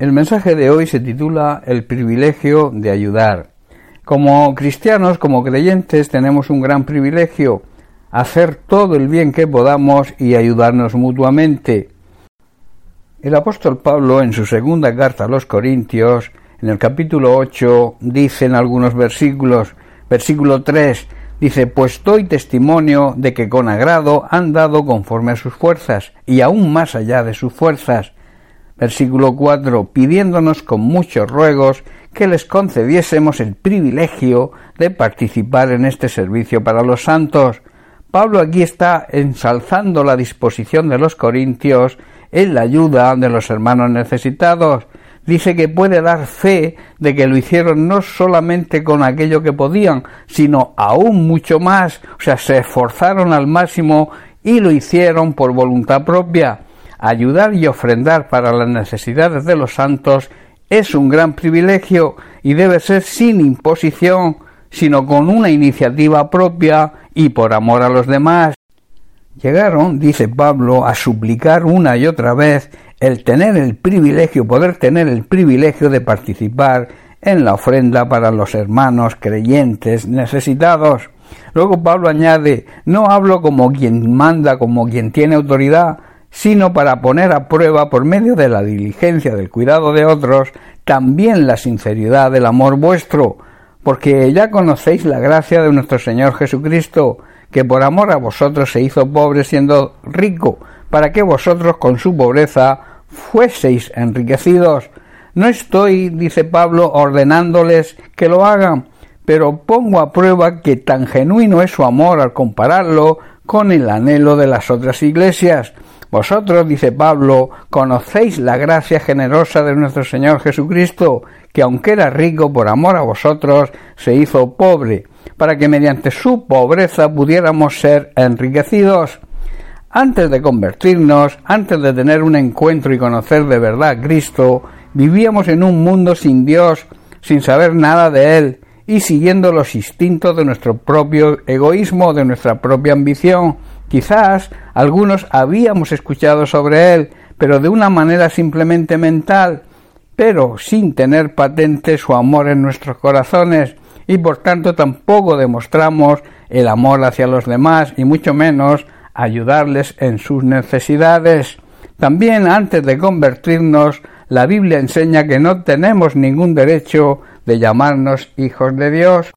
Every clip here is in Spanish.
El mensaje de hoy se titula El privilegio de ayudar. Como cristianos, como creyentes, tenemos un gran privilegio, hacer todo el bien que podamos y ayudarnos mutuamente. El apóstol Pablo en su segunda carta a los Corintios, en el capítulo 8, dice en algunos versículos, versículo 3, dice, pues doy testimonio de que con agrado han dado conforme a sus fuerzas y aún más allá de sus fuerzas, Versículo 4. pidiéndonos con muchos ruegos que les concediésemos el privilegio de participar en este servicio para los santos. Pablo aquí está ensalzando la disposición de los corintios en la ayuda de los hermanos necesitados. Dice que puede dar fe de que lo hicieron no solamente con aquello que podían, sino aún mucho más, o sea, se esforzaron al máximo y lo hicieron por voluntad propia. Ayudar y ofrendar para las necesidades de los santos es un gran privilegio y debe ser sin imposición, sino con una iniciativa propia y por amor a los demás. Llegaron, dice Pablo, a suplicar una y otra vez el tener el privilegio, poder tener el privilegio de participar en la ofrenda para los hermanos creyentes necesitados. Luego Pablo añade, no hablo como quien manda, como quien tiene autoridad, sino para poner a prueba por medio de la diligencia del cuidado de otros también la sinceridad del amor vuestro, porque ya conocéis la gracia de nuestro Señor Jesucristo, que por amor a vosotros se hizo pobre siendo rico, para que vosotros con su pobreza fueseis enriquecidos. No estoy, dice Pablo, ordenándoles que lo hagan, pero pongo a prueba que tan genuino es su amor al compararlo con el anhelo de las otras iglesias, vosotros, dice Pablo, conocéis la gracia generosa de nuestro Señor Jesucristo, que aunque era rico por amor a vosotros, se hizo pobre, para que mediante su pobreza pudiéramos ser enriquecidos. Antes de convertirnos, antes de tener un encuentro y conocer de verdad a Cristo, vivíamos en un mundo sin Dios, sin saber nada de Él, y siguiendo los instintos de nuestro propio egoísmo, de nuestra propia ambición, Quizás algunos habíamos escuchado sobre él, pero de una manera simplemente mental, pero sin tener patente su amor en nuestros corazones, y por tanto tampoco demostramos el amor hacia los demás, y mucho menos ayudarles en sus necesidades. También antes de convertirnos, la Biblia enseña que no tenemos ningún derecho de llamarnos hijos de Dios.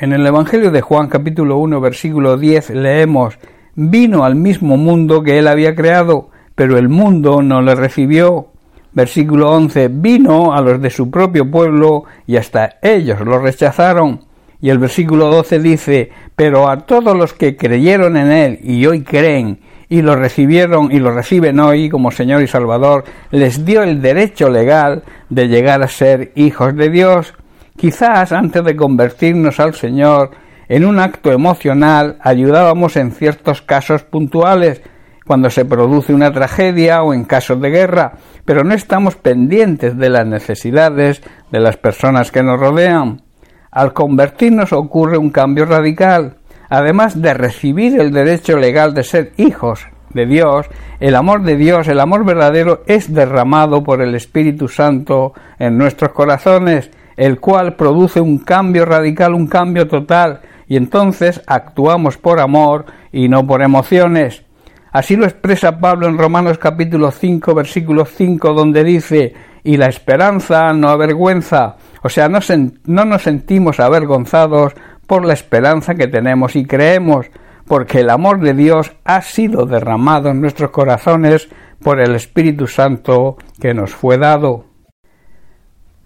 En el Evangelio de Juan capítulo 1 versículo 10 leemos Vino al mismo mundo que él había creado, pero el mundo no le recibió. Versículo 11 Vino a los de su propio pueblo y hasta ellos lo rechazaron. Y el versículo 12 dice Pero a todos los que creyeron en él y hoy creen y lo recibieron y lo reciben hoy como Señor y Salvador, les dio el derecho legal de llegar a ser hijos de Dios. Quizás antes de convertirnos al Señor, en un acto emocional ayudábamos en ciertos casos puntuales, cuando se produce una tragedia o en casos de guerra, pero no estamos pendientes de las necesidades de las personas que nos rodean. Al convertirnos ocurre un cambio radical. Además de recibir el derecho legal de ser hijos de Dios, el amor de Dios, el amor verdadero, es derramado por el Espíritu Santo en nuestros corazones el cual produce un cambio radical, un cambio total, y entonces actuamos por amor y no por emociones. Así lo expresa Pablo en Romanos capítulo 5, versículo 5, donde dice, y la esperanza no avergüenza, o sea, no, no nos sentimos avergonzados por la esperanza que tenemos y creemos, porque el amor de Dios ha sido derramado en nuestros corazones por el Espíritu Santo que nos fue dado.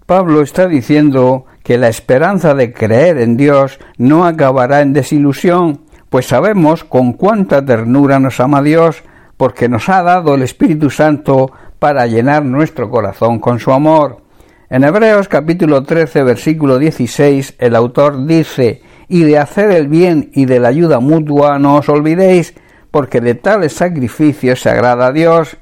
Pablo está diciendo que la esperanza de creer en Dios no acabará en desilusión, pues sabemos con cuánta ternura nos ama Dios, porque nos ha dado el Espíritu Santo para llenar nuestro corazón con su amor. En Hebreos capítulo 13 versículo 16 el autor dice, y de hacer el bien y de la ayuda mutua no os olvidéis, porque de tales sacrificios se agrada a Dios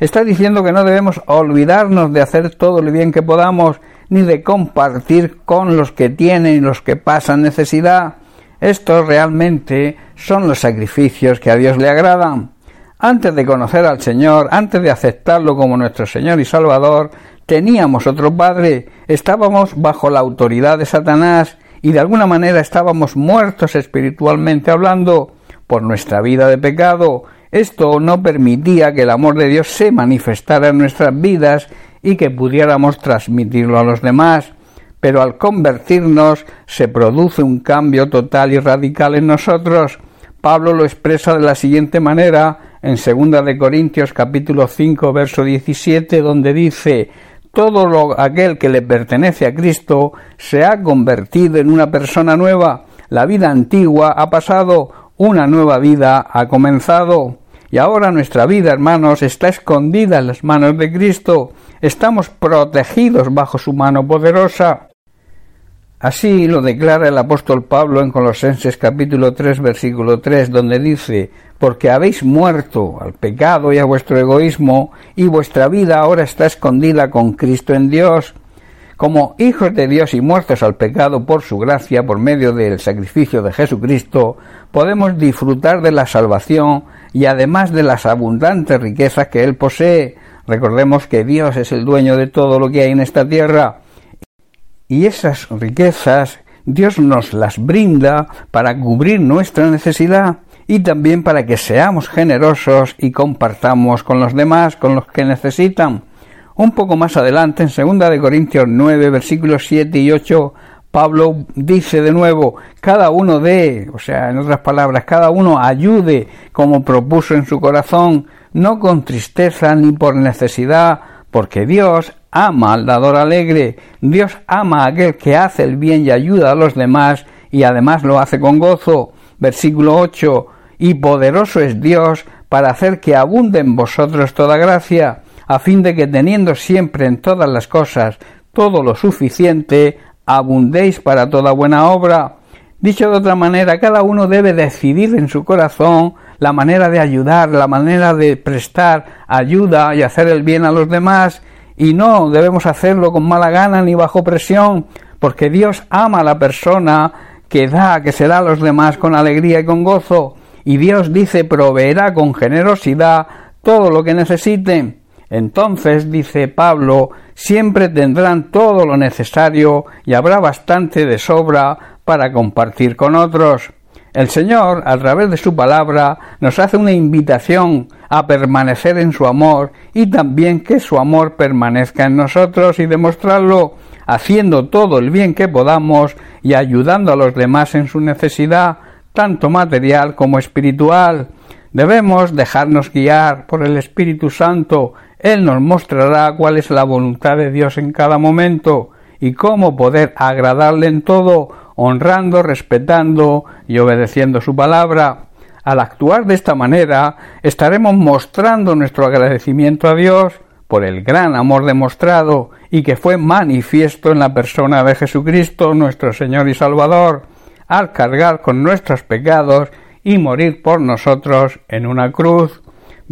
está diciendo que no debemos olvidarnos de hacer todo lo bien que podamos, ni de compartir con los que tienen y los que pasan necesidad. Estos realmente son los sacrificios que a Dios le agradan. Antes de conocer al Señor, antes de aceptarlo como nuestro Señor y Salvador, teníamos otro padre, estábamos bajo la autoridad de Satanás y de alguna manera estábamos muertos espiritualmente hablando por nuestra vida de pecado. Esto no permitía que el amor de Dios se manifestara en nuestras vidas y que pudiéramos transmitirlo a los demás. Pero al convertirnos se produce un cambio total y radical en nosotros. Pablo lo expresa de la siguiente manera en 2 de Corintios capítulo 5 verso 17 donde dice todo lo, aquel que le pertenece a Cristo se ha convertido en una persona nueva. La vida antigua ha pasado, una nueva vida ha comenzado. Y ahora nuestra vida, hermanos, está escondida en las manos de Cristo. Estamos protegidos bajo su mano poderosa. Así lo declara el apóstol Pablo en Colosenses capítulo 3 versículo 3 donde dice porque habéis muerto al pecado y a vuestro egoísmo y vuestra vida ahora está escondida con Cristo en Dios. Como hijos de Dios y muertos al pecado por su gracia, por medio del sacrificio de Jesucristo, podemos disfrutar de la salvación y además de las abundantes riquezas que Él posee. Recordemos que Dios es el dueño de todo lo que hay en esta tierra y esas riquezas Dios nos las brinda para cubrir nuestra necesidad y también para que seamos generosos y compartamos con los demás, con los que necesitan. Un poco más adelante, en 2 de Corintios 9, versículos 7 y 8, Pablo dice de nuevo, cada uno dé, o sea, en otras palabras, cada uno ayude como propuso en su corazón, no con tristeza ni por necesidad, porque Dios ama al dador alegre, Dios ama a aquel que hace el bien y ayuda a los demás y además lo hace con gozo. Versículo 8, y poderoso es Dios para hacer que abunde en vosotros toda gracia, a fin de que teniendo siempre en todas las cosas todo lo suficiente, abundéis para toda buena obra. Dicho de otra manera, cada uno debe decidir en su corazón la manera de ayudar, la manera de prestar ayuda y hacer el bien a los demás, y no debemos hacerlo con mala gana ni bajo presión, porque Dios ama a la persona que da, que se da a los demás con alegría y con gozo, y Dios dice proveerá con generosidad todo lo que necesiten. Entonces, dice Pablo, siempre tendrán todo lo necesario y habrá bastante de sobra para compartir con otros. El Señor, a través de su palabra, nos hace una invitación a permanecer en su amor y también que su amor permanezca en nosotros y demostrarlo haciendo todo el bien que podamos y ayudando a los demás en su necesidad, tanto material como espiritual. Debemos dejarnos guiar por el Espíritu Santo. Él nos mostrará cuál es la voluntad de Dios en cada momento y cómo poder agradarle en todo, honrando, respetando y obedeciendo su palabra. Al actuar de esta manera, estaremos mostrando nuestro agradecimiento a Dios por el gran amor demostrado y que fue manifiesto en la persona de Jesucristo, nuestro Señor y Salvador, al cargar con nuestros pecados y morir por nosotros en una cruz.